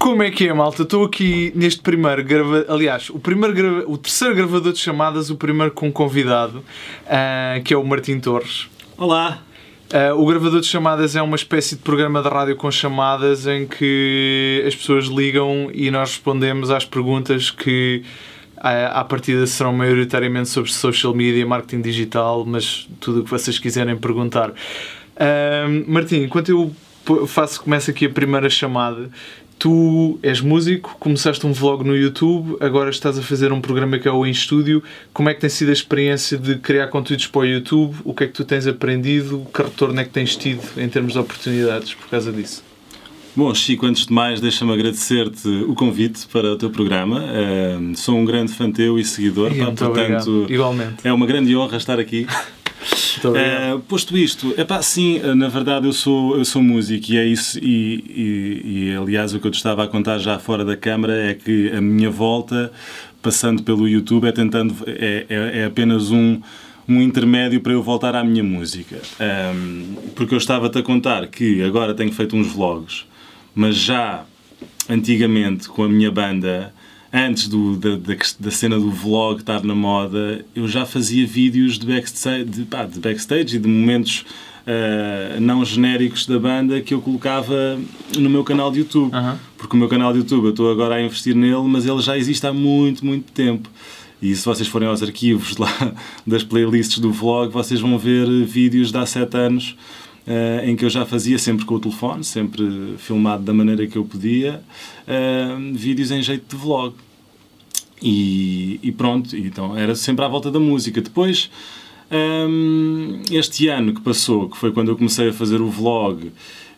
Como é que é, malta? Estou aqui neste primeiro grava... Aliás, o, primeiro grava... o terceiro gravador de chamadas, o primeiro com convidado, uh, que é o Martim Torres. Olá! Uh, o gravador de chamadas é uma espécie de programa de rádio com chamadas em que as pessoas ligam e nós respondemos às perguntas que uh, à partida serão maioritariamente sobre social media, marketing digital, mas tudo o que vocês quiserem perguntar. Uh, Martim, enquanto eu faço, começo aqui a primeira chamada, tu és músico, começaste um vlog no YouTube, agora estás a fazer um programa que é o Em Estúdio. Como é que tem sido a experiência de criar conteúdos para o YouTube? O que é que tu tens aprendido? Que retorno é que tens tido em termos de oportunidades por causa disso? Bom, Chico, antes de mais, deixa-me agradecer-te o convite para o teu programa. Uh, sou um grande fã teu e seguidor, e pá, portanto, Igualmente. é uma grande honra estar aqui. Uh, posto isto, é pá, sim, eh, na verdade eu sou, eu sou músico e é isso, e, e, e, aliás o que eu te estava a contar já fora da câmara é que a minha volta, passando pelo YouTube, é tentando, é, é, é apenas um, um intermédio para eu voltar à minha música. Um, porque eu estava-te a contar que agora tenho feito uns vlogs, mas já antigamente com a minha banda antes do, da, da, da, cena do vlog estar na moda, eu já fazia vídeos de backstage, de, pá, de backstage e de momentos uh, não genéricos da banda que eu colocava no meu canal de YouTube. Porque o meu canal de YouTube eu estou agora a investir nele, mas ele já existe há muito, muito tempo. E se vocês forem aos arquivos lá das playlists do vlog, vocês vão ver vídeos de há 7 anos Uh, em que eu já fazia sempre com o telefone, sempre filmado da maneira que eu podia, uh, vídeos em jeito de vlog. E, e, pronto, então era sempre à volta da música. Depois, um, ehm, este ano que passou, que foi quando eu comecei a fazer o vlog,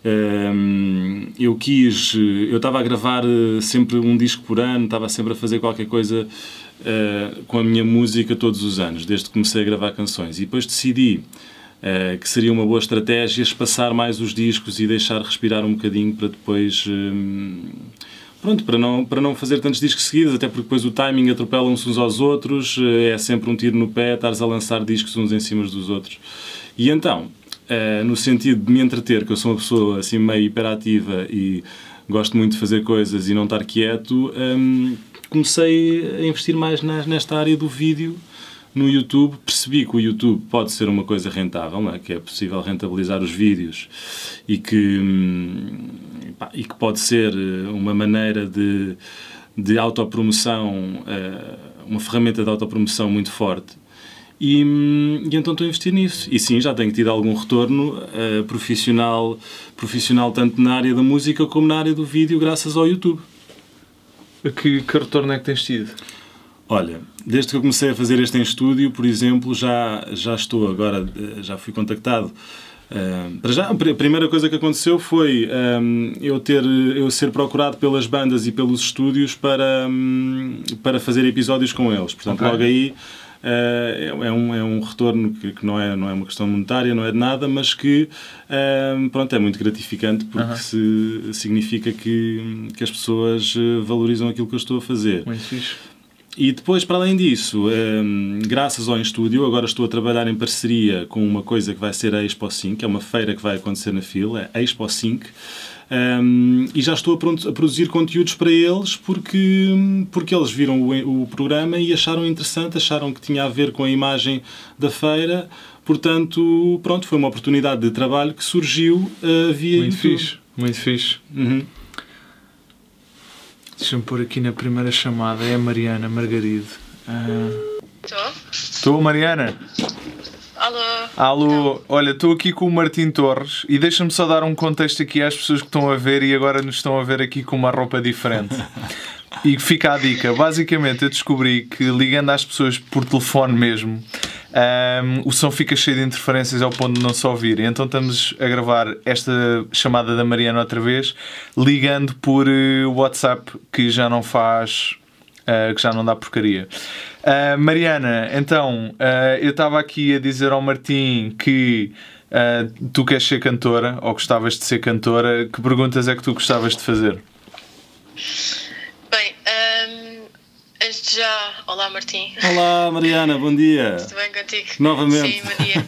um, eu quis, eu estava a gravar eh, sempre um disco por ano, estava sempre a fazer qualquer coisa uh, com a minha música todos os anos, desde que comecei a gravar canções. E depois decidi Uh, que seria uma boa estratégia espaçar mais os discos e deixar respirar um bocadinho para depois. Um, pronto, para não, para não fazer tantos discos seguidos, até porque depois o timing atropela uns uns aos outros, uh, é sempre um tiro no pé, estares a lançar discos uns em cima dos outros. E então, uh, no sentido de me entreter, que eu sou uma pessoa assim meio hiperativa e gosto muito de fazer coisas e não estar quieto, um, comecei a investir mais nesta área do vídeo no YouTube percebi que o YouTube pode ser uma coisa rentável, é? que é possível rentabilizar os vídeos e que, hum, e que pode ser eh, uma maneira de, de autopromoção, eh, uma ferramenta de autopromoção muito forte. E, hum, e, então estou a investir nisso. E sim, já tenho tido algum retorno uh, profissional, profissional tanto na área da música como na área do vídeo, graças ao YouTube. Que, que retorno é que tens tido? Olha, desde que eu comecei a fazer este em estúdio, por exemplo, já, já estou agora, eh, já fui contactado. Uh, já, a primeira coisa que aconteceu foi um, eu, ter, eu ser procurado pelas bandas e pelos estúdios para, um, para fazer episódios com eles. Portanto, okay. logo aí uh, é, um, é um retorno que, que, não, é, não é uma questão monetária, não é de nada, mas que uh, pronto, é muito gratificante porque -huh. se, significa que, que as pessoas valorizam aquilo que eu estou a fazer. Muito fixe. E depois, para além disso, um, ehm, graças ao Estúdio, agora estou a trabalhar em parceria com uma coisa que vai ser a Expo 5, é uma feira que vai acontecer na fila, a Expo 5, um, ehm, e já estou a, pronto, a, produzir conteúdos para eles porque, porque eles viram o, o, programa e acharam interessante, acharam que tinha a ver com a imagem da feira, portanto, pronto, foi uma oportunidade de trabalho que surgiu uh, via muito YouTube. Fixe, muito fixe. Uhum. Deixa-me pôr aqui na primeira chamada. É a Mariana Margarido. Estou? Estou, Mariana. Alô. Alô. Então. Olha, estou aqui com o Martim Torres e deixa-me só dar um contexto aqui às pessoas que estão a ver e agora nos estão a ver aqui com uma roupa diferente. e fica a dica. Basicamente, eu descobri que ligando às pessoas por telefone mesmo um, o som fica cheio de interferências ao ponto de não se ouvir. Então estamos a gravar esta chamada da Mariana outra vez, ligando por uh, WhatsApp, que já não faz. Uh, que já não dá porcaria. Uh, Mariana, então, eu estava aqui a dizer ao Martim que tu queres ser cantora, ou gostavas de ser cantora. Que perguntas é que tu gostavas de fazer? Já, olá Martim. Olá Mariana, bom dia. Tudo bem contigo? Novamente. Sim, bom dia.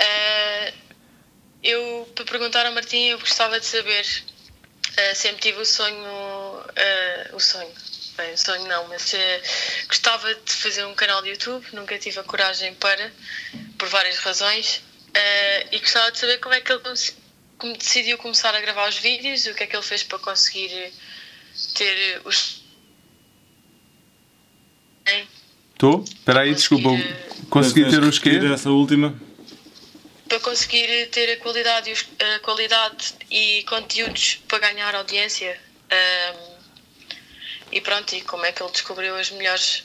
uh, eu, para perguntar ao Martim, eu gostava de saber uh, sempre tive o sonho, uh, o sonho, bem, o sonho não, mas gostava de fazer um canal de YouTube, nunca tive a coragem para, por várias razões, e gostava de saber como é que ele como decidiu começar a gravar os vídeos, o que é que ele fez para conseguir ter os. Estou? Espera aí, desculpa. Consegui ter os quê? Essa última. Para conseguir ter a qualidade, a qualidade e conteúdos para ganhar audiência. Um, e pronto, e como é que ele descobriu as melhores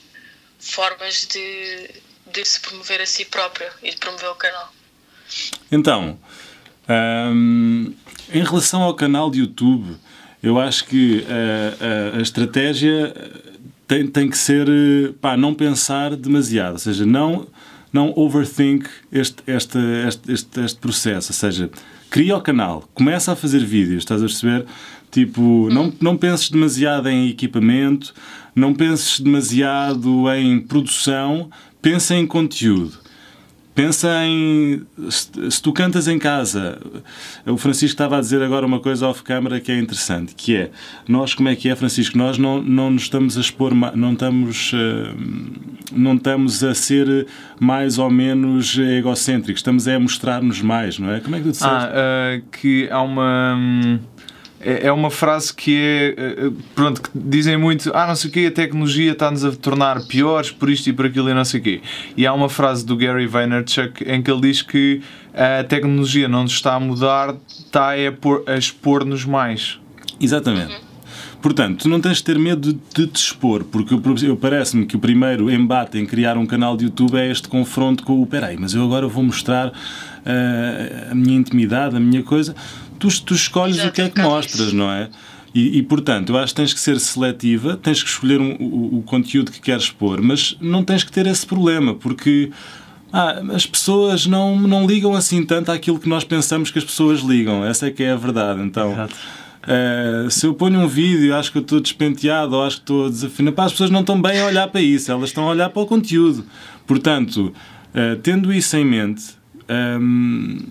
formas de, de se promover a si próprio e de promover o canal. Então, um, em relação ao canal de YouTube, eu acho que a, a, a estratégia tem, tem que ser pá, não pensar demasiado, ou seja, não, não overthink este, este, este, este, este processo, ou seja, cria o canal, começa a fazer vídeos, estás a perceber? Tipo, não, não penses demasiado em equipamento, não penses demasiado em produção, pensa em conteúdo. Pensa em. Se tu cantas em casa. O Francisco estava a dizer agora uma coisa off-câmara que é interessante, que é. Nós, como é que é, Francisco? Nós não, não nos estamos a expor. Não estamos, eh, não estamos a ser mais ou menos egocêntricos. Estamos a mostrar-nos mais, não é? Como é que tu disseste? Ah, uh, que há uma. É, é uma frase que é. Eh, pronto, que dizem muito, ah, não sei o quê, a tecnologia está-nos a tornar piores por isto e por aquilo e não sei o quê. E há uma frase do Gary Vaynerchuk em que ele diz que a tecnologia não nos está a mudar, está a, expor-nos mais. Exatamente. Portanto, tu não tens de ter medo de, te expor, porque eu, parece-me que o primeiro embate em criar um canal de YouTube é este confronto com o peraí, mas eu agora vou mostrar uh, a minha intimidade, a minha coisa tu, tu escolhes o que é que mostras, não é? E, e, portanto, eu acho que tens que ser seletiva, tens que escolher um, o, o, conteúdo que queres expor, mas não tens que ter esse problema, porque ah, as pessoas não, não ligam assim tanto àquilo que nós pensamos que as pessoas ligam. Essa é que é a verdade. Então, uh, se eu ponho um vídeo acho que eu estou despenteado ou acho que estou desafinado, as pessoas não estão bem a olhar para isso, elas estão a olhar para o conteúdo. Portanto, uh, tendo isso em mente,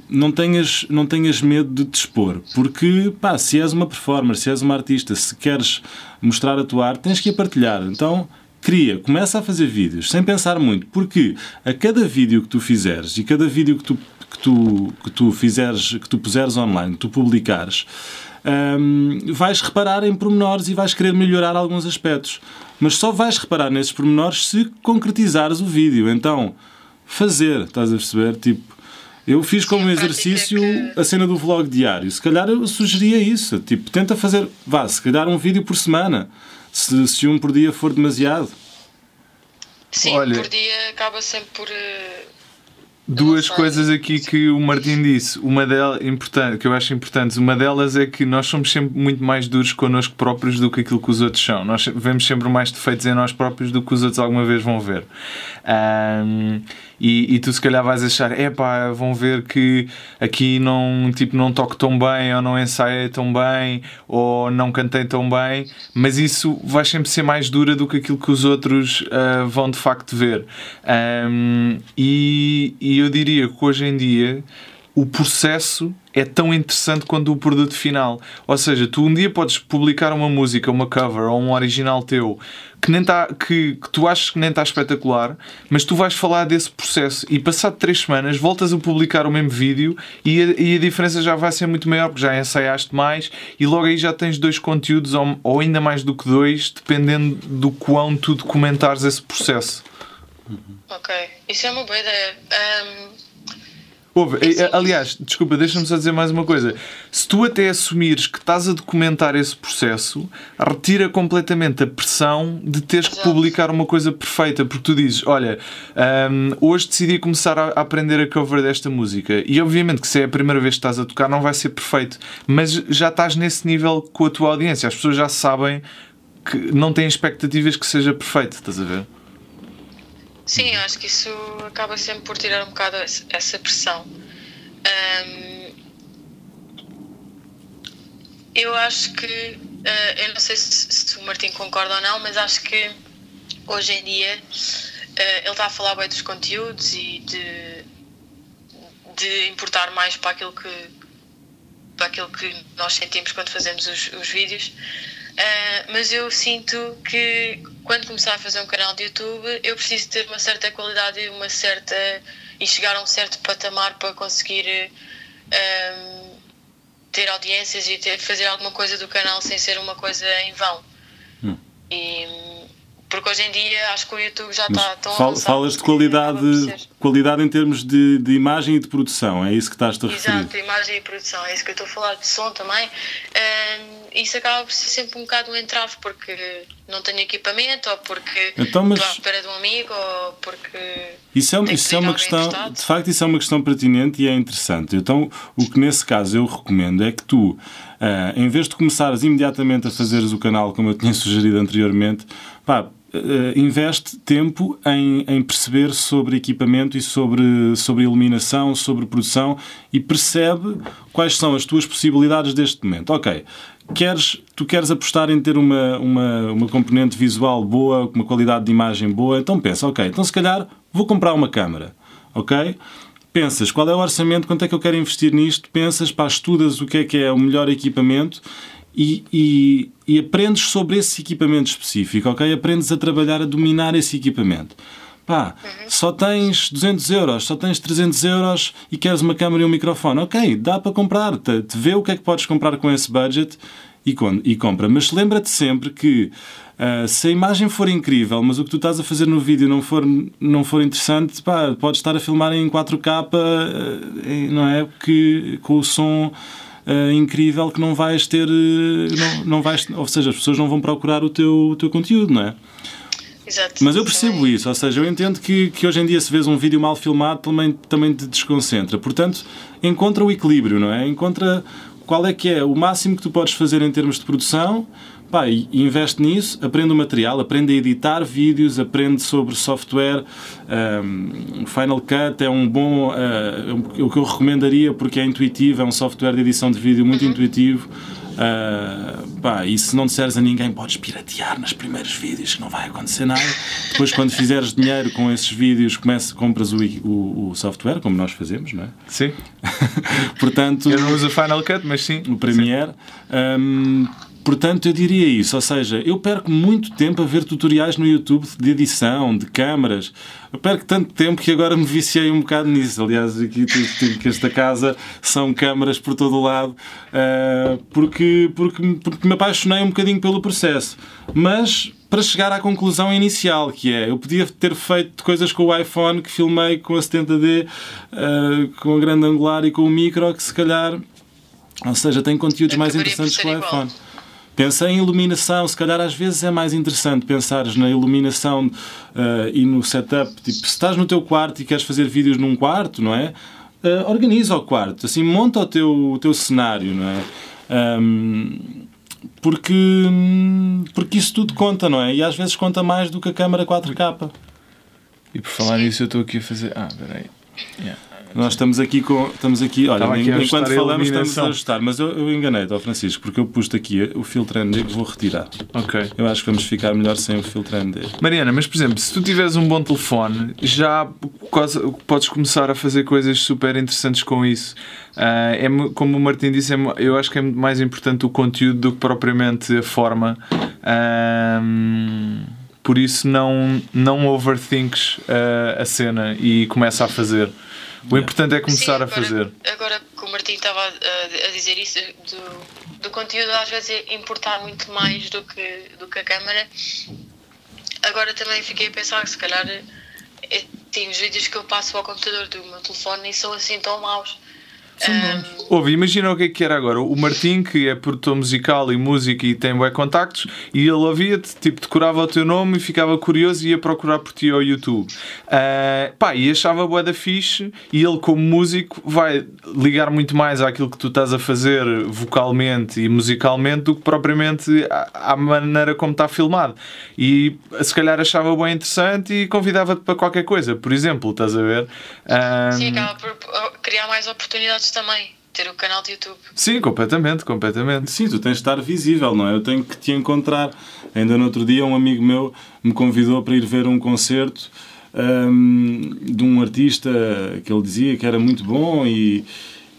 não, tenhas, não tenhas medo de te expor, porque pá, se és uma performer, se és uma artista, se queres mostrar a tua arte, tens que a partilhar. Então cria, começa a fazer vídeos sem pensar muito, porque a cada vídeo que tu fizeres e cada vídeo que tu, que tu, que tu fizeres, que tu puseres online, que tu publicares, vais reparar em pormenores e vais querer melhorar alguns aspectos. Mas só vais reparar nesses pormenores se concretizares o vídeo. Então, fazer, estás a perceber? Tipo, eu fiz como exercício que... a cena do vlog diário. Se calhar eu sugeria isso. Tipo, tenta fazer, vá, se calhar um vídeo por semana. Se, se um por dia for demasiado. Sim, Olha, por dia acaba sempre por. Uh, duas coisas aqui que o Martim disse. Uma delas, importante, que eu acho importantes. Uma delas é que nós somos sempre muito mais duros connosco próprios do que aquilo que os outros são. Nós vemos sempre mais defeitos em nós próprios do que os outros alguma vez vão ver. Um, e, e, tu se calhar vais achar, é pá, vão ver que aqui não, tipo, não toco tão bem, ou não ensaiei tão bem, ou não cantei tão bem, mas isso vai sempre ser mais dura do que aquilo que os outros uh, vão de facto ver. Um, e, e eu diria que hoje em dia o processo é tão interessante quanto o produto final. Ou seja, tu um dia podes publicar uma música, uma cover ou um original teu que, nem tá, que, que tu achas que nem está espetacular, mas tu vais falar desse processo e passado três semanas voltas a publicar o mesmo vídeo e a, e a diferença já vai ser muito maior porque já ensaiaste mais e logo aí já tens dois conteúdos ou, ou ainda mais do que dois, dependendo do quão tu documentares esse processo. Ok, isso é uma boa ideia. Um Houve, aliás, desculpa, deixa-me só dizer mais uma coisa. Se tu até assumires que estás a documentar esse processo, retira completamente a pressão de teres que publicar uma coisa perfeita, porque tu dizes: Olha, um, hoje decidi começar a aprender a cover desta música, e obviamente que se é a primeira vez que estás a tocar, não vai ser perfeito, mas já estás nesse nível com a tua audiência, as pessoas já sabem que não têm expectativas que seja perfeito, estás a ver? Sim, acho que isso acaba sempre por tirar um bocado essa pressão. Um, eu acho que, uh, eu não sei se, se, o Martim concorda ou não, mas acho que hoje em dia uh, ele está a falar bem dos conteúdos e de, de importar mais para aquilo que, para aquilo que nós sentimos quando fazemos os, os vídeos. Uh, mas eu sinto que quando começar a fazer um canal de YouTube eu preciso ter uma certa qualidade e uma certa e chegar a um certo patamar para conseguir um, ter audiências e ter, fazer alguma coisa do canal sem ser uma coisa em vão. Hum. E, porque hoje em dia acho que o YouTube já está tão fal, Falas de qualidade, qualidade em termos de, de imagem e de produção, é isso que estás a referir? Exato, imagem e produção, é isso que eu estou a falar, de som também. Um, isso acaba por ser sempre um bocado um entrave, porque não tenho equipamento, ou porque então, mas... estou à espera de um amigo, ou porque. Isso é, isso é uma questão, de facto, isso é uma questão pertinente e é interessante. Então, o que nesse caso eu recomendo é que tu, uh, em vez de começares imediatamente a fazeres o canal, como eu tinha sugerido anteriormente, pá, investe tempo em, em, perceber sobre equipamento e sobre, sobre iluminação, sobre produção e percebe quais são as tuas possibilidades deste momento. Ok, queres, tu queres apostar em ter uma, uma, uma componente visual boa, uma qualidade de imagem boa, então pensa, ok, então se calhar vou comprar uma câmera, ok? Pensas, qual é o orçamento, quanto é que eu quero investir nisto? Pensas, pá, estudas o que é que é o melhor equipamento e, e, e, aprendes sobre esse equipamento específico, ok? Aprendes a trabalhar, a dominar esse equipamento. Pá, só tens 200 euros, só tens 300 euros e queres uma câmera e um microfone. Ok, dá para comprar. Te, te vê o que é que podes comprar com esse budget e, e compra. Mas lembra-te sempre que uh, se a imagem for incrível, mas o que tu estás a fazer no vídeo não for, não for interessante, pá, podes estar a filmar em 4K, uh, ah, não é? Que, com o som uh, incrível que não vais ter. Uh, não, não vais, ou seja, as pessoas não vão procurar o teu, o teu conteúdo, não é? Exato. Mas eu percebo isso, ou seja, eu entendo que, que hoje em dia se vês um vídeo mal filmado também, também te desconcentra. Portanto, encontra o equilíbrio, não é? Encontra qual é que é o máximo que tu podes fazer em termos de produção Pá, investe nisso, aprende o material, aprende a editar vídeos, aprende sobre software. Um, Final Cut é um bom. Uh, o que eu recomendaria porque é intuitivo, é um software de edição de vídeo muito uhum. intuitivo. Uh, pá, e se não disseres a ninguém, podes piratear nos primeiros vídeos, que não vai acontecer nada. Depois, quando fizeres dinheiro com esses vídeos, começa, compras o, o, o software, como nós fazemos, não é? Sim. Portanto, eu não uso o Final Cut, mas sim. O Premiere. Sim. Um, Portanto, eu diria isso, ou seja, eu perco muito tempo a ver tutoriais no YouTube de edição, de câmaras. Eu perco tanto tempo que agora me viciei um bocado nisso. Aliás, aqui que esta casa são câmaras por todo o lado, uh, porque, porque, porque me apaixonei um bocadinho pelo processo. Mas para chegar à conclusão inicial, que é eu podia ter feito coisas com o iPhone que filmei com a 70D, uh, ah, com a grande angular e com o micro, que se calhar, ou seja, tem conteúdos mais interessantes que o iPhone. Pensa em iluminação, se calhar às vezes é mais interessante pensares na iluminação uh, e no setup. Tipo, se estás no teu quarto e queres fazer vídeos num quarto, não é? Uh, organiza o quarto, assim, monta o teu, o teu cenário, não é? Um, porque, porque isso tudo conta, não é? E às vezes conta mais do que a câmera 4K. E por falar nisso, eu estou aqui a fazer. Ah, peraí. Yeah. Nós estamos aqui com. Estamos aqui, olha, aqui enquanto falamos, estamos a ajustar, mas eu, eu enganei-te, Francisco, porque eu pus aqui o filtro ND que vou retirar. Ok. Eu acho que vamos ficar melhor sem o filtro ND. Mariana, mas por exemplo, se tu tiveres um bom telefone, já quase, podes começar a fazer coisas super interessantes com isso. Uh, é, como o Martim disse, é, eu acho que é mais importante o conteúdo do que propriamente a forma. Uh, por isso, não, não overthinks uh, a cena e começa a fazer. O importante é começar Sim, agora, a fazer. Agora que o Martim estava a, a, dizer isso, do, do conteúdo às vezes é importar muito mais do que, do que a câmara. Agora também fiquei a pensar que se calhar é, tem os vídeos que eu passo ao computador do meu telefone e são assim tão maus um... Ouve, imagina o que é que era agora. O Martim, que é produtor musical e música e tem bué contactos, e ele ouvia-te, tipo, decorava o teu nome e ficava curioso e ia procurar por ti ao YouTube. Uh, pá, e achava bué da fixe, e ele, como músico, vai ligar muito mais àquilo que tu estás a fazer vocalmente e musicalmente do que propriamente à, à maneira como está filmado. E se calhar achava bem interessante e convidava-te para qualquer coisa. Por exemplo, estás a ver? Um... Sim, acaba por criar mais oportunidades também ter o canal de YouTube. Sim, completamente, completamente. Sim, tu tens de estar visível, não é? Eu tenho que te encontrar. Ainda no outro dia um amigo meu me convidou para ir ver um concerto um, de um artista que ele dizia que era muito bom e,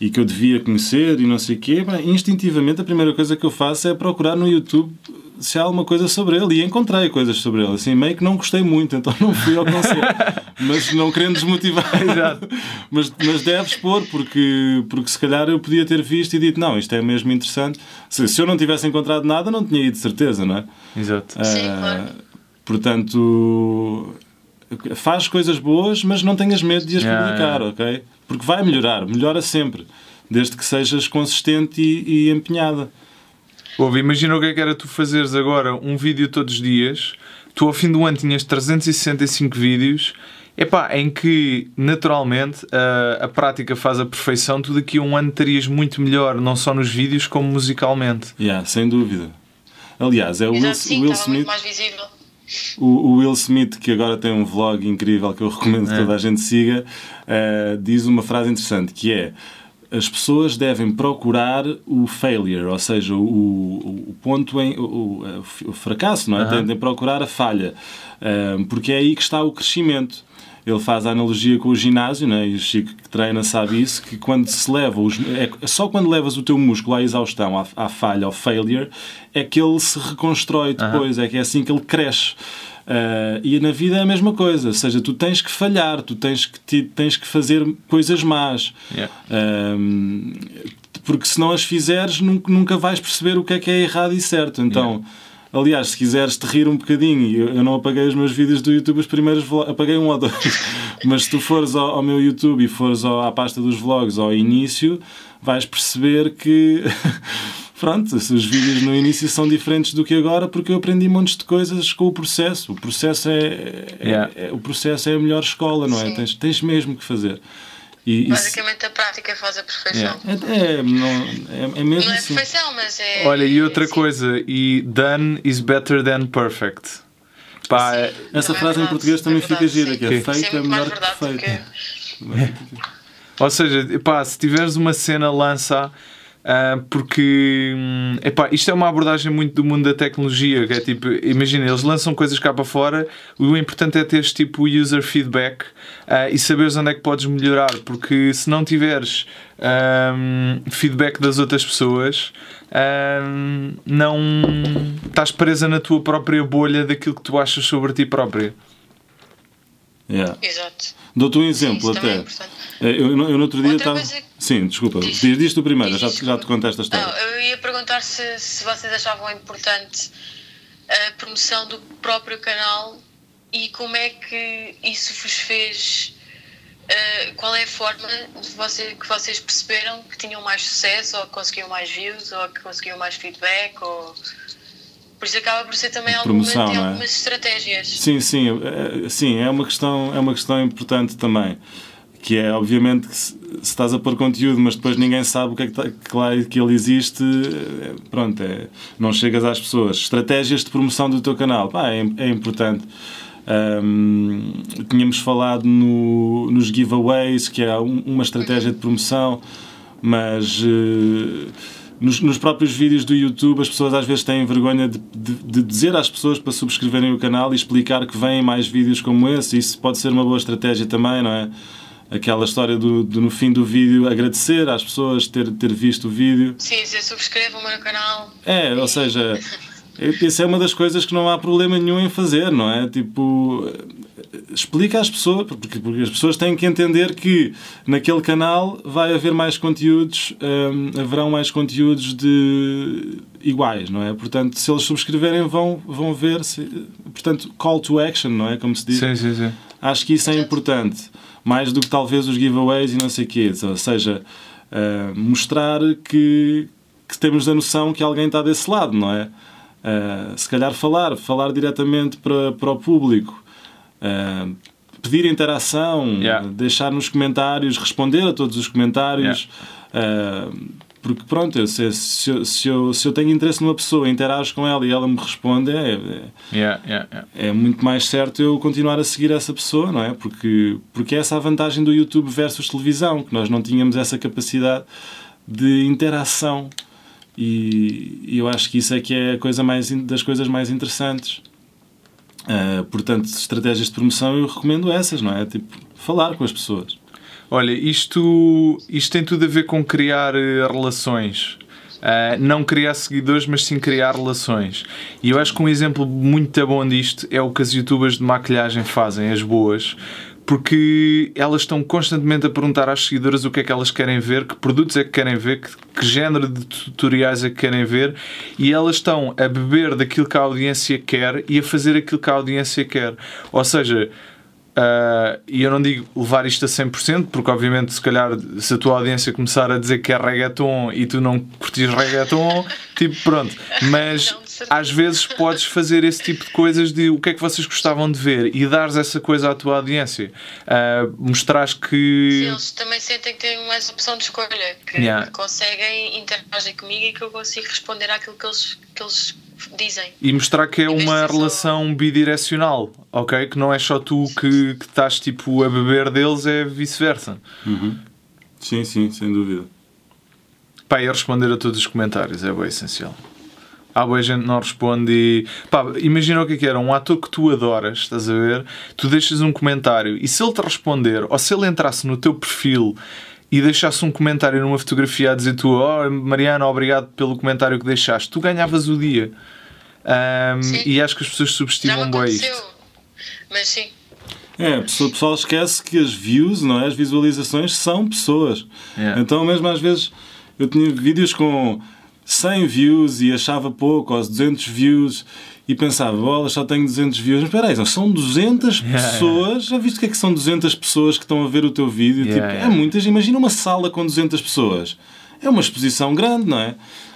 e que eu devia conhecer e não sei o quê, instintivamente a primeira coisa que eu faço é procurar no YouTube se há alguma coisa sobre ele. E encontrei coisas sobre ele. Assim, meio que não gostei muito, então não fui ao concerto. mas não querendo desmotivar. Exato. mas, mas deves pôr, porque, porque se calhar eu podia ter visto e dito, não, isto é mesmo interessante. Se, se eu não tivesse encontrado nada, não tinha ido de certeza, não é? Exato. Uh, Sim, claro. Portanto, faz coisas boas, mas não tenhas medo de as yeah, publicar, yeah. ok? Porque vai melhorar, melhora sempre, desde que sejas consistente e, e empenhada. Ouve, imagina o que é que era tu fazeres agora um vídeo todos os dias, tu ao fim do ano tinhas 365 vídeos, epá, em que naturalmente a, a prática faz a perfeição, tu daqui a um ano estarias muito melhor, não só nos vídeos como musicalmente. Yeah, sem dúvida. Aliás, é o Will, sim, Will Smith. mais visível. O, o, Will Smith, que agora tem um vlog incrível que eu recomendo que é. toda a gente siga, uh, diz uma frase interessante que é as pessoas devem procurar o failure, ou seja, o, o ponto em o, o, fracasso, não é? Uhum. Devem procurar a falha, porque é aí que está o crescimento ele faz a analogia com o ginásio, né? e o Chico que treina sabe isso, que quando se leva os, é só quando levas o teu músculo à exaustão, à, à falha, ao failure, é que ele se reconstrói depois, uhum. é que é assim que ele cresce. Uh, e na vida é a mesma coisa, ou seja, tu tens que falhar, tu tens que, tens que fazer coisas más. Yeah. Uh, porque se não as fizeres, nunca, nunca vais perceber o que é que é errado e certo. Então. Yeah Aliás, se quiseres te rir um bocadinho, eu, não apaguei os meus vídeos do YouTube, os primeiros apaguei um ou dois. Mas se tu fores ao, ao meu YouTube e fores ao, à pasta dos vlogs ao início, vais perceber que. pronto, os vídeos no início são diferentes do que agora porque eu aprendi montes de coisas com o processo. O processo é, é, yeah. é o processo é a melhor escola, não é? Tens, tens mesmo que fazer. E, Basicamente a prática faz a perfeição. É, é, não, é, é, mesmo não é assim. perfeição, mas é. Olha, e outra coisa, e done is better than perfect. Pá, Sim, essa é frase em português também fica gira, que é feito é melhor que perfeito. Ou seja, pá, se tiveres uma cena, lança Uh, porque hum, epá, isto é uma abordagem muito do mundo da tecnologia. Que é tipo, imagina, eles lançam coisas cá para fora, o importante é teres tipo user feedback uh, e saberes onde é que podes melhorar. Porque se não tiveres um, feedback das outras pessoas, um, não estás presa na tua própria bolha daquilo que tu achas sobre ti própria. Yeah. Exato. Dou-te um exemplo Sim, até. É eu, eu, no outro dia estava. Sim, desculpa. Diz, diz tu primeiro, diz, já, já te contei esta história. Não, eu ia perguntar se, se vocês achavam importante a promoção do próprio canal e como é que isso vos fez. Uh, qual é a forma de você, que vocês perceberam que tinham mais sucesso, ou que conseguiam mais views, ou que conseguiam mais feedback, ou por isso acaba por ser também Promoção, alguma, é? algumas estratégias. Sim, sim, é, sim, é uma questão, é uma questão importante também. Que é, obviamente, que se, estás a pôr conteúdo, mas depois ninguém sabe o que é que, tá, lá, que ele existe, é, pronto, é, não chegas às pessoas. Estratégias de promoção do teu canal, pá, é, é importante. Um, tínhamos falado no, nos giveaways, que é um, uma estratégia de promoção, mas. Uh, nos, nos, próprios vídeos do YouTube as pessoas às vezes têm vergonha de, de, de, dizer às pessoas para subscreverem o canal e explicar que vêm mais vídeos como esse. Isso pode ser uma boa estratégia também, não é? Aquela história do, do no fim do vídeo agradecer às pessoas ter, ter visto o vídeo. Sim, dizer subscrevam o meu canal. É, ou seja, isso é uma das coisas que não há problema nenhum em fazer, não é? Tipo, explica às pessoas, porque, porque as pessoas têm que entender que naquele canal vai haver mais conteúdos, um, haverão mais conteúdos de iguais, não é? Portanto, se eles subscreverem, vão, vão ver. Se, portanto, call to action, não é? Como se diz. Sim, sim, sim. Acho que isso é importante. Mais do que talvez os giveaways e não sei o quê. Ou seja, uh, mostrar que, que temos a noção que alguém está desse lado, não é? Uh, se calhar falar, falar diretamente para, para o público uh, pedir interação, yeah. deixar nos comentários, responder a todos os comentários. Yeah. Uh, porque pronto, se, se, eu, se, eu, se eu tenho interesse numa pessoa, interajo com ela e ela me responde, é, é, yeah, yeah, yeah. é, muito mais certo eu continuar a seguir essa pessoa, não é? Porque, porque é essa a vantagem do YouTube versus televisão, que nós não tínhamos essa capacidade de interação. E, e eu acho que isso é que é a coisa mais, das coisas mais interessantes. Uh, portanto, estratégias de promoção eu recomendo essas, não é? Tipo, falar com as pessoas. Olha, isto, isto tem tudo a ver com criar eh, relações. Uh, não criar seguidores, mas sim criar relações. E eu acho que um exemplo muito bom disto é o que as youtubers de maquilhagem fazem, as boas, porque elas estão constantemente a perguntar às seguidoras o que é que elas querem ver, que produtos é que querem ver, que, que género de tutoriais é que querem ver, e elas estão a beber daquilo que a audiência quer e a fazer aquilo que a audiência quer. Ou seja, Uh, e eu não digo levar isto a 100%, porque obviamente, se calhar, se a tua audiência começar a dizer que é reggaeton e tu não curtis reggaeton, tipo, pronto. Mas às vezes podes fazer esse tipo de coisas de o que é que vocês gostavam de ver e dares essa coisa à tua audiência. Uh, mostrares que. Sim, eles também sentem que têm mais opção de escolha, que yeah. conseguem interagir comigo e que eu consigo responder àquilo que eles, que eles dizem. E mostrar que é uma relação só... bidirecional, ok? Que não é só tu que, que estás tipo a beber deles, é vice-versa. Uhum. Sim, sim, sem dúvida. Pá, e responder a todos os comentários é bem essencial. Há boa gente não responde e... Pá, imagina o que é que era, um ator que tu adoras, estás a ver? Tu deixas um comentário e se ele te responder, ou se ele entrasse no teu perfil e deixasse um comentário numa fotografia a dizer tu, oh Mariana, obrigado pelo comentário que deixaste, tu ganhavas o dia. Um, e acho que as pessoas subestimam bem isto. Mas sim. É, o pessoal esquece que as views, não é? as visualizações são pessoas. Yeah. Então, mesmo às vezes, eu tinha vídeos com 100 views e achava pouco, aos 200 views, e pensava, olha, só tenho 200 views. Mas espera aí, são 200 yeah, pessoas. Yeah. Já viste o que é que são 200 pessoas que estão a ver o teu vídeo? Yeah, tipo, É muitas. Imagina uma sala com 200 pessoas. É uma exposição grande, não é?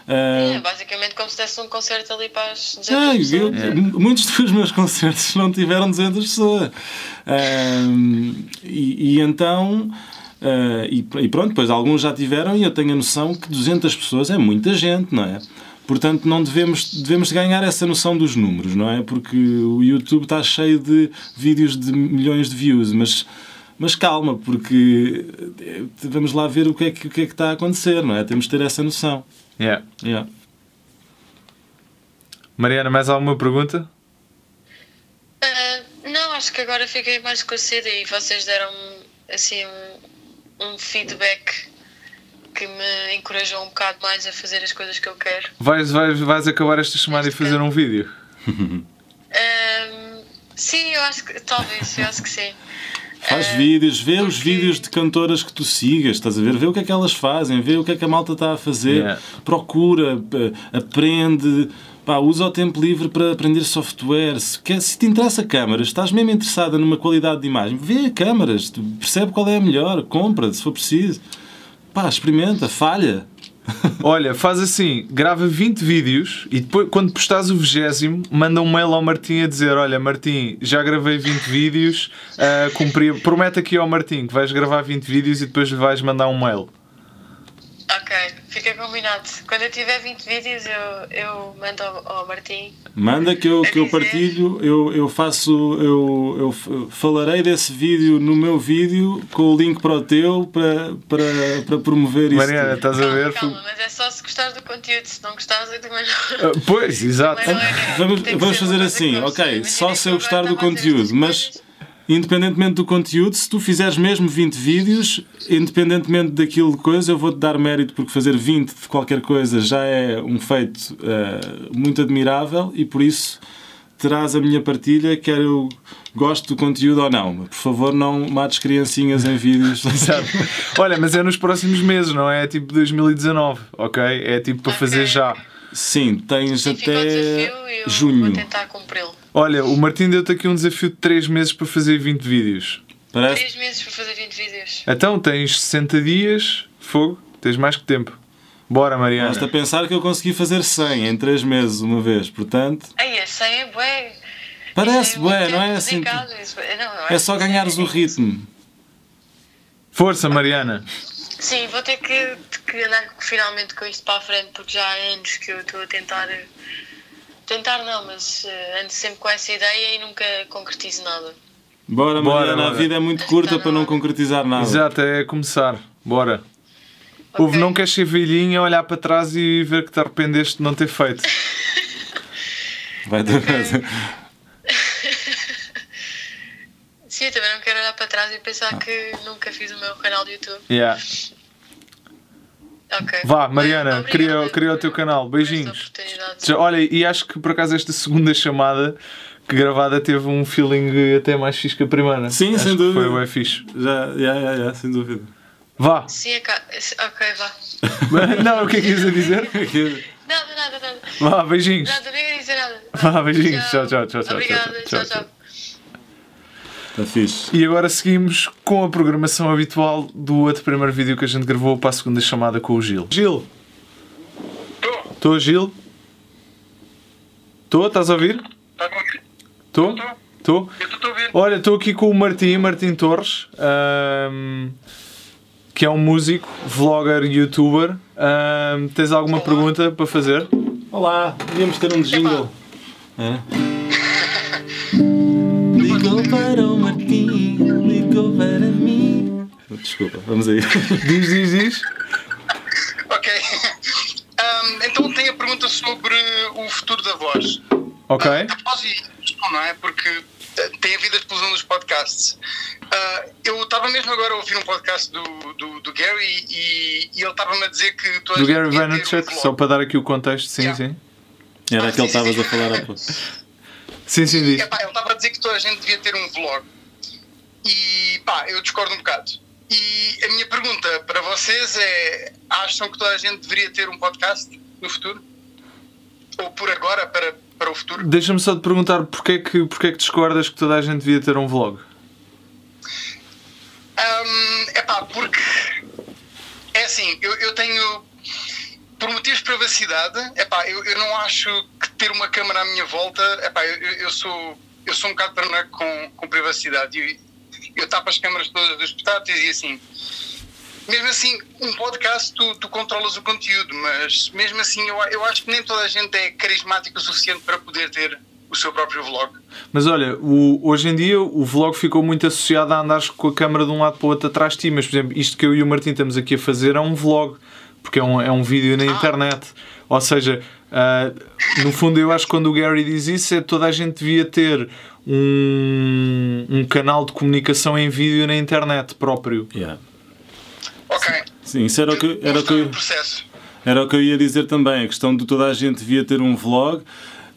Uh, é, basicamente como se desse um concerto ali para as 200 é, pessoas. Eu, é. Muitos dos meus concertos não tiveram 200 pessoas. Uh, e, e, então... Uh, e, e, pronto, depois alguns já tiveram e eu tenho a noção que 200 pessoas é muita gente, não é? Portanto, não devemos, devemos ganhar essa noção dos números, não é? Porque o YouTube está cheio de vídeos de milhões de views, mas, mas calma, porque eh, vamos lá ver o que, é que, o que é que está a acontecer, não é? Temos de ter essa noção. Yeah. Yeah. Mariana, mais alguma pergunta? Uh, não, acho que agora fiquei mais esclarecida e vocês deram assim um, um feedback que me encorajou um bocado mais a fazer as coisas que eu quero. Vais, vais, vais acabar esta chamada e fazer um vídeo? um, sim, eu acho que talvez, eu acho que sim. Faz uh, vídeos, vê porque... os vídeos de cantoras que tu sigas, estás a ver? Vê o que é que elas fazem, vê o que é que a malta está a fazer, yeah. procura, aprende, pá, usa o tempo livre para aprender software. Se, quer, se te interessa câmaras, estás mesmo interessada numa qualidade de imagem, vê câmaras, percebe qual é a melhor, compra se for preciso. Pá, experimenta, falha. Olha, faz assim, grava 20 vídeos e depois, quando postares o vigésimo, manda um mail ao Martim a dizer: Olha, Martim, já gravei 20 vídeos, uh, cumpri... promete aqui ao Martim que vais gravar 20 vídeos e depois lhe vais mandar um mail. Ok, fica combinado. Quando eu tiver 20 vídeos, eu, eu mando ao, ao Martim. Manda que eu, que eu partilho, eu, eu faço, eu, eu falarei desse vídeo no meu vídeo com o link para o teu para, para, para promover isso. Mariana, estás a ver? Calma, mas é só se gostares do conteúdo, se não gostares, eu também não. Uh, pois, exato. É, vamos, vamos fazer assim, ok, só se eu gostar do conteúdo, mas independentemente do conteúdo, se tu fizeres mesmo 20 vídeos, independentemente daquilo de coisa, eu vou-te dar mérito porque fazer 20 de qualquer coisa já é um feito uh, muito admirável e por isso terás a minha partilha, quer eu gosto do conteúdo ou não. Por favor, não mates criancinhas em vídeos. Olha, mas é nos próximos meses, não é? É tipo 2019, ok? É tipo para fazer já. Sim, tens Sim, até junho. Vou tentar cumpri-lo. Olha, o Martim deu-te aqui um desafio de 3 meses para fazer 20 vídeos. Parece... 3 meses para fazer 20 vídeos. Então tens 60 dias, fogo, tens mais que tempo. Bora, Mariana. Basta pensar que eu consegui fazer 100 em 3 meses uma vez, portanto. Ai, 100 é bué. Parece é bué, não é assim? Não, não é, é só ganhares o ritmo. Força, Mariana. Sim, vou ter que, que andar finalmente com isto para a frente porque já há anos que eu estou a tentar Tentar não, mas uh, ando sempre com essa ideia e nunca concretizo nada. Bora, Mariana, bora, a vida é muito curta para não concretizar nada. Exato, é começar. Bora. Okay. Houve, não queres ser velhinha, olhar para trás e ver que te arrependeste de não ter feito. Vai ter okay. Sim, eu também não quero olhar para trás e pensar que nunca fiz o meu canal do YouTube. Yeah. Ok. Vá, Mariana, Obrigada cria, cria o teu canal. Beijinhos. Olha, e acho que por acaso esta segunda chamada que gravada teve um feeling até mais fixe que a primeira. Sim, Acho sem que dúvida. Foi bem fixe. Já, já, já, já, sem dúvida. Vá. Sim, é cá. Ok, vá. Não, o que é que ias a dizer? Nada, nada, nada. Vá, beijinhos. Nada, nem ia dizer nada. Vá, beijinhos. Tchau, tchau, tchau, tchau, Obrigada, tchau, tchau, tchau. tchau. Está fixe. E agora seguimos com a programação habitual do outro primeiro vídeo que a gente gravou para a segunda chamada com o Gil. Gil, Estou, estou, Gil? Estou? Estás a ouvir? está a ouvir? Estou? Estou? Eu estou a ouvir. Olha, estou aqui com o Martim, Martim Torres, ahm, que é um músico, vlogger, youtuber. Ahm, tens alguma pergunta para fazer? Olá, devíamos ter um jingle. É? Ligou para o Martim, ligou para mim. Desculpa, vamos aí. Diz, diz, diz. Ok. Ahm, então tem a pergunta sobre o futuro da voz. Ok. Ah, a voz e explosão, não é? Porque eh, tem havido a explosão dos podcasts. Ah, eu estava mesmo agora a ouvir um podcast do, do, do Gary e, e ele estava-me a dizer que Do Gary um Vaynerchuk, vlog. só para dar aqui o contexto, sim, Yeah. sim. Era aquele que estavas a falar há pouco. Sim, sim, diz. Epá, ele estava a dizer que toda a gente devia ter um vlog. E pá, eu discordo um bocado. E a minha pergunta para vocês é: acham que toda a gente deveria ter um podcast no futuro? Ou por agora, para, para o futuro? Deixa-me só te perguntar porquê é que, porquê é que discordas que toda a gente devia ter um vlog? É epá, porque é assim, eu, eu tenho. Por motivos de privacidade, epá, eu, eu não acho que ter uma câmera à minha volta. Epá, eu- eu sou, eu sou um bocado paranoico com, com privacidade. Eu, eu tapo as câmaras todas dos portáteis e assim. Mesmo assim, um podcast tu, tu controlas o conteúdo, mas mesmo assim eu, eu acho que nem toda a gente é carismática o suficiente para poder ter o seu próprio vlog. Mas olha, o- hoje em dia o vlog ficou muito associado a andares com a câmera de um lado para o outro atrás de ti. Mas, por exemplo, isto que eu e o Martim estamos aqui a fazer é um vlog, porque é um, é um vídeo na internet. Ou seja, ah, no fundo, eu acho que quando o Gary diz isso, é toda a gente devia ter um, um canal de comunicação em vídeo na internet próprio. Yeah. Ok. Sim, isso era o que, era o que, eu-. Era o que eu ia dizer também. A questão de toda a gente devia ter um vlog.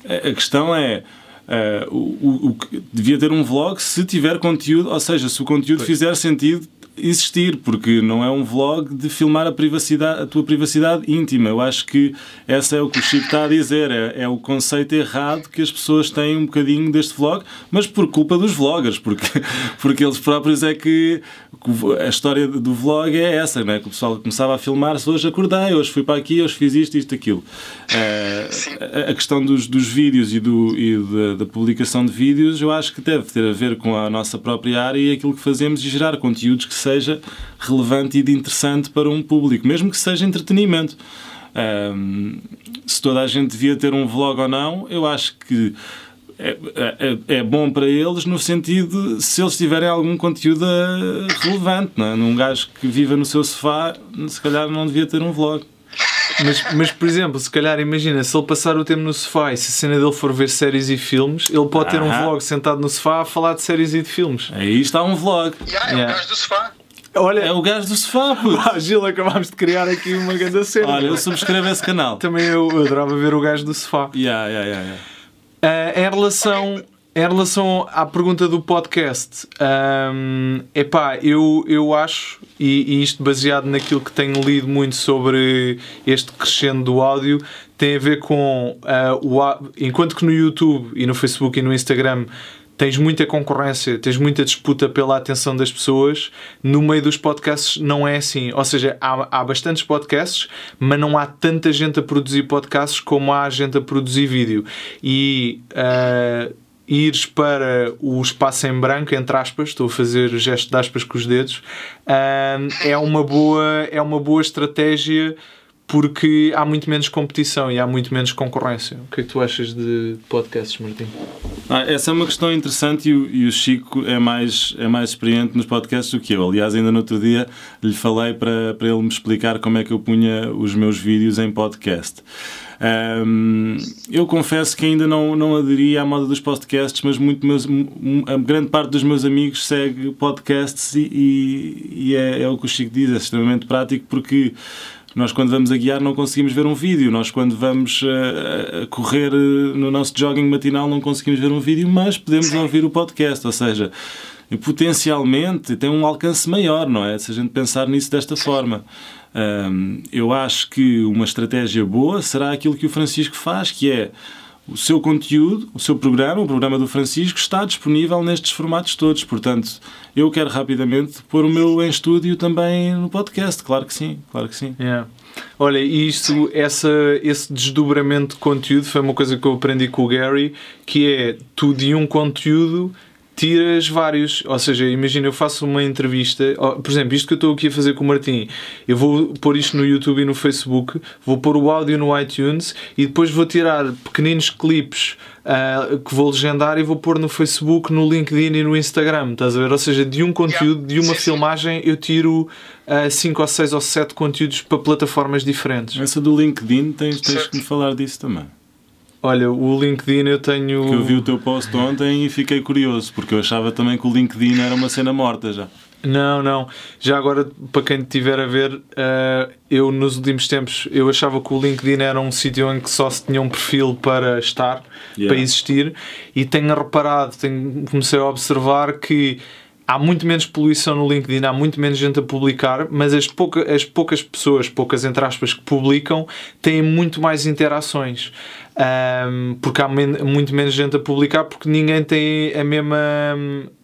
A questão é. eh, o, o- o que- devia ter um vlog se tiver conteúdo, ou seja, se o conteúdo fizer sentido existir, porque não é um vlog de filmar a, privacidade, a tua privacidade íntima. Eu acho que essa é o que o Chico está a dizer, é, é o conceito errado que as pessoas têm um bocadinho deste vlog, mas por culpa dos vloggers, porque, porque eles próprios é que a história do vlog é essa, não é? que o pessoal começava a filmar-se, hoje acordei, hoje fui para aqui, hoje fiz isto, isto, aquilo. Eh, a- a questão dos, dos vídeos e, do, e da, da publicação de vídeos, eu acho que deve ter a ver com a nossa própria área e aquilo que fazemos e gerar conteúdos que seja relevante e de interessante para um público, mesmo que seja entretenimento. Ahm, se toda a gente devia ter um vlog ou não, eu acho que é, é- é bom para eles no sentido de se eles tiverem algum conteúdo eh, relevante. Não é? Num gajo que viva no seu sofá, se calhar não devia ter um vlog. Mas, mas, por exemplo, se calhar imagina, se ele passar o tempo no sofá e se a cena dele for ver séries e filmes, ele pode ter um vlog sentado no sofá a falar de séries e de filmes. Aí está um vlog. Yeah, é Yeah. o gajo do sofá. Olha, É o gajo do sofá, puto. Ah, Gil, acabámos de criar aqui uma grande cena. Olha, eu subscrevo esse canal. Também eu, eu adorava ver o gajo do sofá. Yeah, yeah, yeah, yeah. Ah, em, relação, em relação à pergunta do podcast, é epá, eu, eu acho, e, e isto baseado naquilo que tenho lido muito sobre este crescendo do áudio, tem a ver com ah, o, enquanto que no YouTube e no Facebook e no Instagram tens muita concorrência, tens muita disputa pela atenção das pessoas, no meio dos podcasts não é assim. Ou seja, há, há bastantes podcasts, mas não há tanta gente a produzir podcasts como há gente a produzir vídeo. E ah, ires para o espaço em branco, entre aspas, estou a fazer gesto de aspas com os dedos, é, uma boa, é uma boa estratégia porque há muito menos competição e há muito menos concorrência. O que é que tu achas de podcasts, Martim? Ah, essa é uma questão interessante e o, e o, Chico é mais, é mais experiente nos podcasts do que eu. Aliás, ainda no outro dia lhe falei para, para ele me explicar como é que eu punha os meus vídeos em podcast. Um, eu confesso que ainda não, não aderi à moda dos podcasts, mas muito meus, a grande parte dos meus amigos segue podcasts e, e, e é, é, o que o Chico diz, é extremamente prático porque nós, quando vamos a guiar, não conseguimos ver um vídeo. Nós, quando vamos a, a correr eh, no nosso jogging matinal, não conseguimos ver um vídeo, mas podemos ouvir o podcast. Ou seja, potencialmente tem um alcance maior, não é? Se a gente pensar nisso desta forma. Eu acho que uma estratégia boa será aquilo que o Francisco faz, que é o seu conteúdo, o seu programa, o programa do Francisco, está disponível nestes formatos todos. Portanto, eu quero rapidamente pôr o meu em estúdio também no podcast. Claro que sim, claro que sim. Yeah. Olha, isto, essa, esse desdobramento de conteúdo foi uma coisa que eu aprendi com o Gary, que é tu de um conteúdo tiras vários. Ou seja, imagina, eu faço uma entrevista, por exemplo, isto que eu estou aqui a fazer com o Martim, eu vou pôr isto no YouTube e no Facebook, vou pôr o áudio no iTunes e depois vou tirar pequeninos clipes uh, que vou legendar e vou pôr no Facebook, no LinkedIn e no Instagram. Estás a ver? Ou seja, de um conteúdo, de uma filmagem, eu tiro 5 uh, ou 6 ou 7 conteúdos para plataformas diferentes. Essa do LinkedIn, tens, tens que me falar disso também. Olha, o LinkedIn eu tenho. Que eu vi o teu post ontem e fiquei curioso, porque eu achava também que o LinkedIn era uma cena morta já. Não, não. Já agora, para quem estiver a ver, uh, eu nos últimos tempos eu achava que o LinkedIn era um sítio em que só se tinha um perfil para estar, yeah. para existir, e tenho reparado, tenho, comecei a observar que há muito menos poluição no LinkedIn, há muito menos gente a publicar, mas as, pouca, as poucas pessoas, poucas entre aspas, que publicam, têm muito mais interações. Um, porque há muito menos gente a publicar, porque ninguém tem a mesma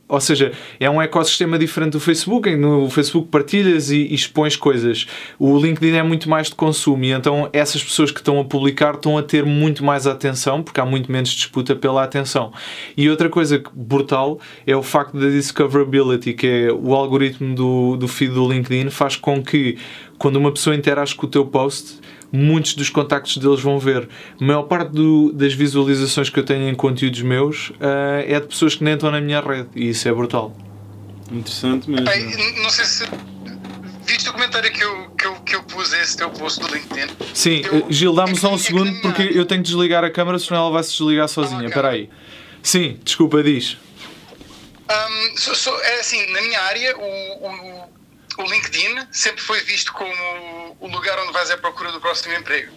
ou seja, é um ecossistema diferente do Facebook, no Facebook partilhas e, e expões coisas. O LinkedIn é muito mais de consumo e então essas pessoas que estão a publicar estão a ter muito mais atenção, porque há muito menos disputa pela atenção. E outra coisa brutal é o facto da discoverability, que é o algoritmo do, do feed do LinkedIn, faz com que quando uma pessoa interage com o teu post muitos dos contactos deles vão ver. A maior parte do, das visualizações que eu tenho em conteúdos meus uh, é de pessoas que nem estão na minha rede e isso é brutal. Interessante mesmo. Bem, não sei se viste o comentário que eu, que eu, que eu pus esse teu post do LinkedIn. Sim, eu, Gil, dá-me só um é segundo porque eu tenho que desligar a câmera, senão ela vai se desligar sozinha. Espera ah, okay. aí. Sim, desculpa, diz. Um, so, so, é assim, na minha área, o, o o LinkedIn sempre foi visto como o lugar onde vais à procura do próximo emprego.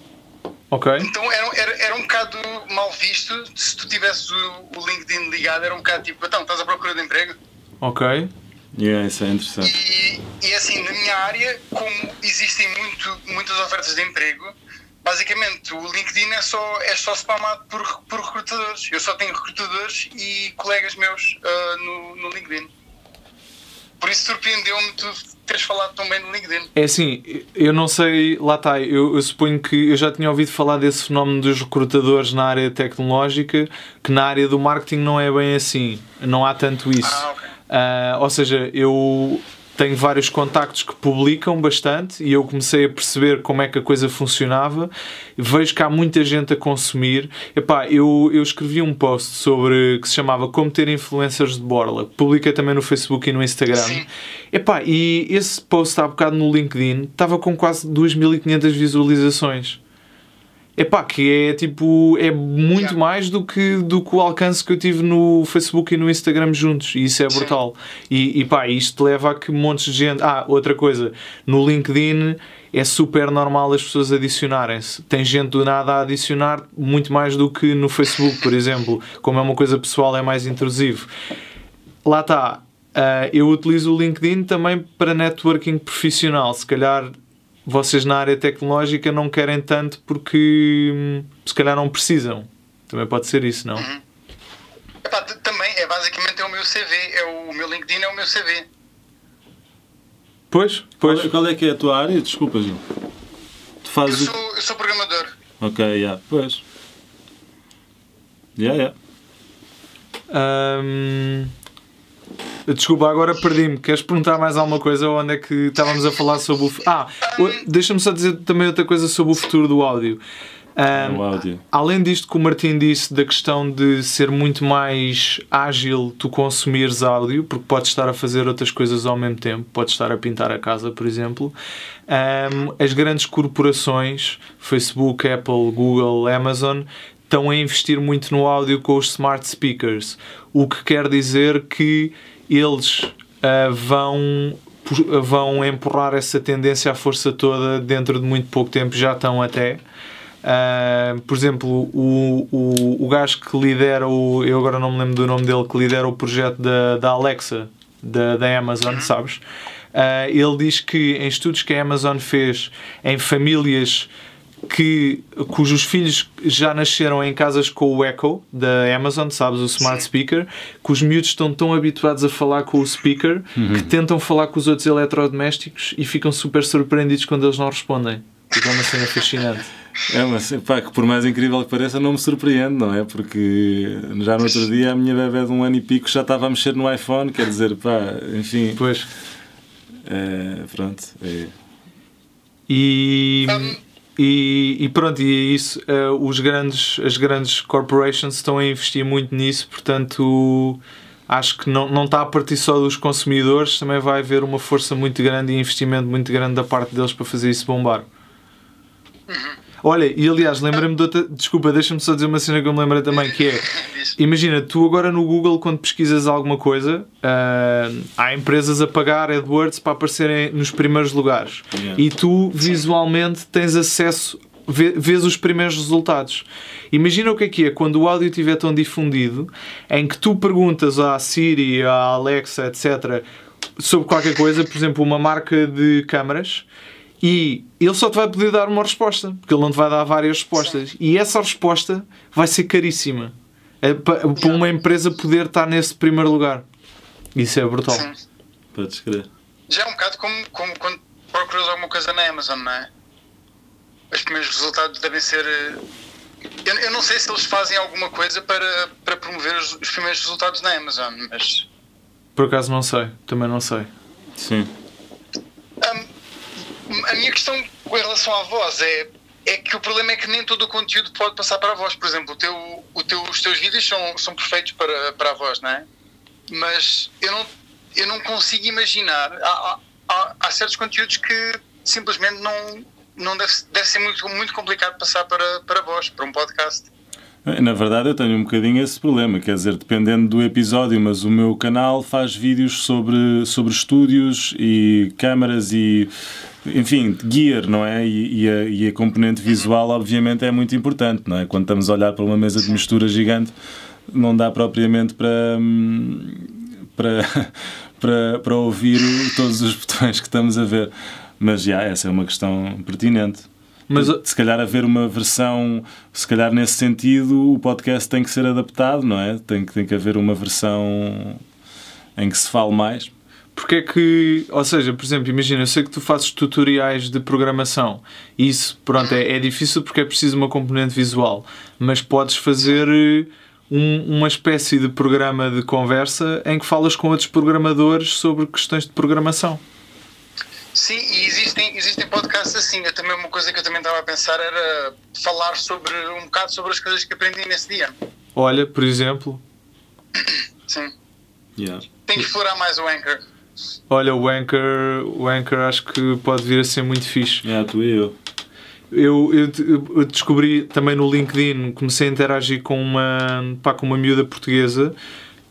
Ok. Então era, era, era um bocado mal visto se tu tivesses o, o LinkedIn ligado, era um bocado tipo, então, estás à procura de emprego? Ok. Yeah, isso é interessante. E, e assim, na minha área, como existem muito, muitas ofertas de emprego, basicamente o LinkedIn é só, é só spamado por, por recrutadores. Eu só tenho recrutadores e colegas meus uh, no, no LinkedIn. Por isso surpreendeu-me tu teres falado tão bem no LinkedIn. É assim, eu não sei, lá está, eu, eu, suponho que eu já tinha ouvido falar desse fenómeno dos recrutadores na área tecnológica, que na área do marketing não é bem assim, não há tanto isso. Ah, okay. uh, ou seja, eu tenho vários contactos que publicam bastante e eu comecei a perceber como é que a coisa funcionava. Vejo que há muita gente a consumir. Epá, eu, eu escrevi um post sobre que se chamava Como ter influencers de borla. Publiquei também no Facebook e no Instagram. Sim. Epá, e esse post há bocado no LinkedIn estava com quase 2.500 visualizações. Epá, que é tipo, é muito mais do que, do que o alcance que eu tive no Facebook e no Instagram juntos, e isso é brutal. E, e pá, isto leva a que montes de gente. Ah, outra coisa, no LinkedIn é super normal as pessoas adicionarem-se. Tem gente do nada a adicionar muito mais do que no Facebook, por exemplo. Como é uma coisa pessoal, é mais intrusivo. Lá está. Uh, eu utilizo o LinkedIn também para networking profissional. Se calhar vocês na área tecnológica não querem tanto porque hum, se calhar não precisam. Também pode ser isso, não? Uhum. Epá, também é basicamente é o meu CV, é o, o meu LinkedIn é o meu CV. Pois, pois. Qual, é, qual é que é a tua área? Desculpa, Gil. Tu fazes eu, sou, eu sou programador. Ok, já, yeah. pois. Já, yeah, já. Yeah. Um... Desculpa, agora perdi-me. Queres perguntar mais alguma coisa? Onde é que estávamos a falar sobre o. Ah, deixa-me só dizer também outra coisa sobre o futuro do áudio. Um, áudio. Além disto que o Martim disse da questão de ser muito mais ágil tu consumires áudio, porque podes estar a fazer outras coisas ao mesmo tempo, podes estar a pintar a casa, por exemplo. Um, as grandes corporações, Facebook, Apple, Google, Amazon, estão a investir muito no áudio com os smart speakers, o que quer dizer que eles uh, vão vão empurrar essa tendência à força toda dentro de muito pouco tempo, já estão até. Uh, por exemplo, o, o, o gajo que lidera o. Eu agora não me lembro do nome dele, que lidera o projeto da, da Alexa, da, da Amazon, uhum. sabes? Uh, ele diz que em estudos que a Amazon fez em famílias que, cujos filhos já nasceram em casas com o Echo da Amazon, sabes, o smart Sim. speaker, que os miúdos estão tão habituados a falar com o speaker uhum. que tentam falar com os outros eletrodomésticos e ficam super surpreendidos quando eles não respondem. É uma cena fascinante. É, mas pá, que por mais incrível que pareça, não me surpreende, não é? Porque já no outro dia a minha bebê de um ano e pico já estava a mexer no iPhone, quer dizer, pá, enfim. Pois. É, pronto. É. E. E, e, pronto, e é isso, uh, os grandes, as grandes corporations estão a investir muito nisso, portanto acho que não, não está a partir só dos consumidores, também vai haver uma força muito grande e investimento muito grande da parte deles para fazer isso bombar. Uhum. Olha, e aliás, lembrei-me de outra. Desculpa, deixa-me só dizer uma cena que eu me lembrei também, que é. Imagina, tu agora no Google, quando pesquisas alguma coisa, uh, há empresas a pagar AdWords para aparecerem nos primeiros lugares. Yeah. E tu visualmente tens acesso, vês os primeiros resultados. Imagina o que é que é quando o áudio estiver tão difundido, em que tu perguntas à Siri, à Alexa, etc., sobre qualquer coisa, por exemplo, uma marca de câmaras e ele só te vai poder dar uma resposta, porque ele não te vai dar várias respostas. Sim. E essa resposta vai ser caríssima é para uma empresa poder estar nesse primeiro lugar. Isso é brutal. Sim. Podes crer. Já é um bocado como, como quando procuras alguma coisa na Amazon, não é? Os primeiros resultados devem ser. Eh, eu, eu não sei se eles fazem alguma coisa para, para promover os, os primeiros resultados na Amazon, mas. Por acaso não sei, também não sei. Sim. Um, a minha questão com relação à voz é, é que o problema é que nem todo o conteúdo pode passar para a voz. Por exemplo, o teu, o teu, os teus vídeos são, são perfeitos para, para a voz, não é? Mas eu não, eu não consigo imaginar. Há, há, há certos conteúdos que simplesmente não, não deve, deve ser muito, muito complicado passar para, para a voz, para um podcast. Na verdade, eu tenho um bocadinho esse problema, quer dizer, dependendo do episódio, mas o meu canal faz vídeos sobre, sobre estúdios e câmaras e enfim, gear, não é? E, e, a, e, a, componente visual, obviamente, é muito importante, não é? Quando estamos a olhar para uma mesa de mistura gigante, não dá propriamente para. para para, para ouvir todos os botões que estamos a ver. Mas já, essa é uma questão pertinente. Mas se calhar haver uma versão, se calhar nesse sentido, o podcast tem que ser adaptado, não é? Tem que, tem que haver uma versão em que se fale mais. Porque é que, ou seja, por exemplo, imagina, eu sei que tu fazes tutoriais de programação. Isso, pronto, é, é difícil porque é preciso uma componente visual. Mas podes fazer eh, um, uma espécie de programa de conversa em que falas com outros programadores sobre questões de programação. Sim, e existem, existem podcasts assim. Eu também, uma coisa que eu também estava a pensar era falar sobre um bocado sobre as coisas que aprendi nesse dia. Olha, por exemplo. Sim. Yeah. Tem que explorar mais o Anchor. Olha, o Anchor, o Anchor acho que pode vir a ser muito fixe. É, tu e eu. Eu, eu, eu, descobri também no LinkedIn, comecei a interagir com uma, pá, com uma miúda portuguesa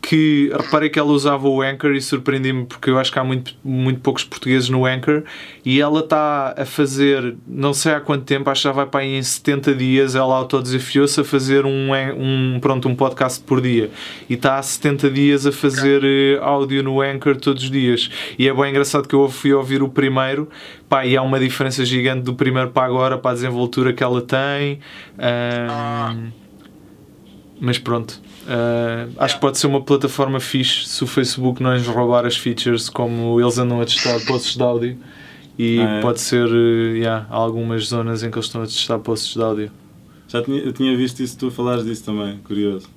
que reparei que ela usava o Anchor e surpreendi-me porque eu acho que há muito, muito poucos portugueses no Anchor e ela está a fazer, não sei há quanto tempo, acho que já vai para aí em 70 dias, ela autodesafiou-se a fazer um, um, pronto, um podcast por dia. E está há 70 dias a fazer eh, áudio no Anchor todos os dias. E é bem engraçado que eu fui ouvir o primeiro pá, e há uma diferença gigante do primeiro para agora, para a desenvoltura que ela tem um, mas pronto Uh, acho que pode ser uma plataforma fixe se o Facebook não nos roubar as features como eles andam a testar posts de áudio e ah, é? pode ser uh, yeah, há algumas zonas em que eles estão a testar posts de áudio. Já tinha, eu tinha visto isso, tu a falares disso também, curioso.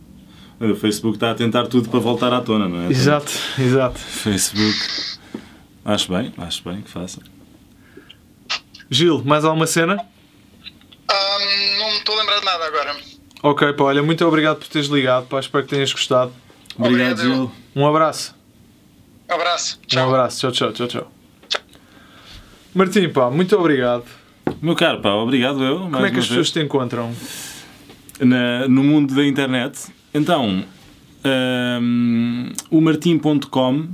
O Facebook está a tentar tudo para voltar à tona, não é? Exato, exato. Facebook. Acho bem, acho bem que faça. Gil, mais alguma cena? Um, não me estou a lembrar nada agora. Ok, pá, olha, muito obrigado por teres ligado, pá, espero que tenhas gostado. Obrigado, Obrigado, Gil. Um abraço. Um abraço. Um Tchau. abraço, tchau, tchau, tchau, tchau. Martim, pá, muito obrigado. Meu caro, pá, obrigado eu. Como mais é que as vez. pessoas te encontram? na- no mundo da internet. Então, hum, o martim.com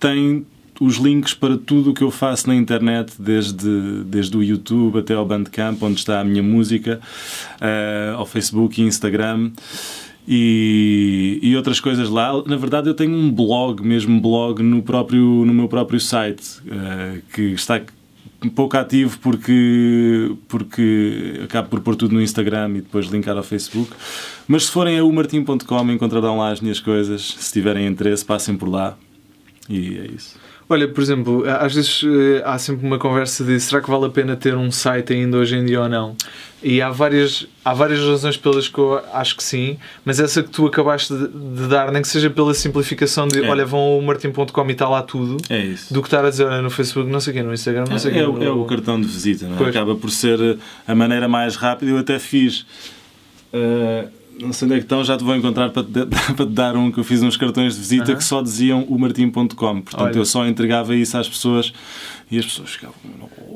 tem os links para tudo o que eu faço na internet, desde, desde o YouTube até ao Bandcamp, onde está a minha música, eh, ao Facebook e Instagram. E, e outras coisas lá. Na verdade, eu tenho um blog, mesmo blog, no, próprio, no meu próprio site, eh, que está pouco ativo porque, porque acabo por pôr tudo no Instagram e depois linkar ao Facebook. Mas se forem a umartim.com encontrarão lá as minhas coisas. Se tiverem interesse, passem por lá. E é isso. Olha, por exemplo, às vezes eh, há sempre uma conversa de será que vale a pena ter um site ainda hoje em dia ou não? E há várias, há várias razões pelas que eu acho que sim, mas essa que tu acabaste de, de dar, nem que seja pela simplificação de É. olha, vão ao martim.com e está lá tudo, É isso. do que estar a dizer olha, no Facebook, não sei o quê, no Instagram, não sei o quê. É, o- é o cartão de visita, não é? Pois. acaba por ser a maneira mais rápida. Eu até fiz. eh, não sei onde é que estão, já te vou encontrar para te, para te dar um que eu fiz uns cartões de visita Aham. que só diziam o martim.com. Portanto, Olha. eu só entregava isso às pessoas e as pessoas ficavam.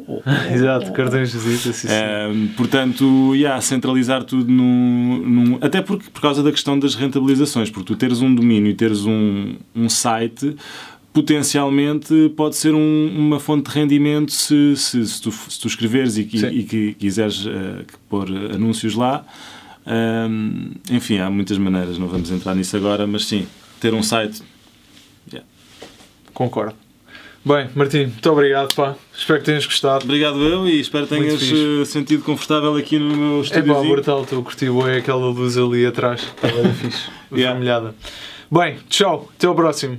"Oh, Exato, cartões de visita, sim, sim. Um, portanto, yeah, centralizar tudo num, num- Até porque, por causa da questão das rentabilizações, porque tu teres um domínio e teres um, um site, potencialmente pode ser um- uma fonte de rendimento se, se, se tu, se tu escreveres e, Sim. e que quiseres que pôr anúncios lá. Um, enfim, há muitas maneiras, não vamos entrar nisso agora, mas sim, ter um site. yeah. Concordo. Bem, Martim, muito obrigado, pá. Espero que tenhas gostado. Obrigado eu e espero que tenhas eh, sentido confortável aqui no meu É estúdio. pá, brutal, estou a curtir bué aquela luz ali atrás. Estava fixe, Yeah. vermelhada. Bem, tchau, até ao próximo.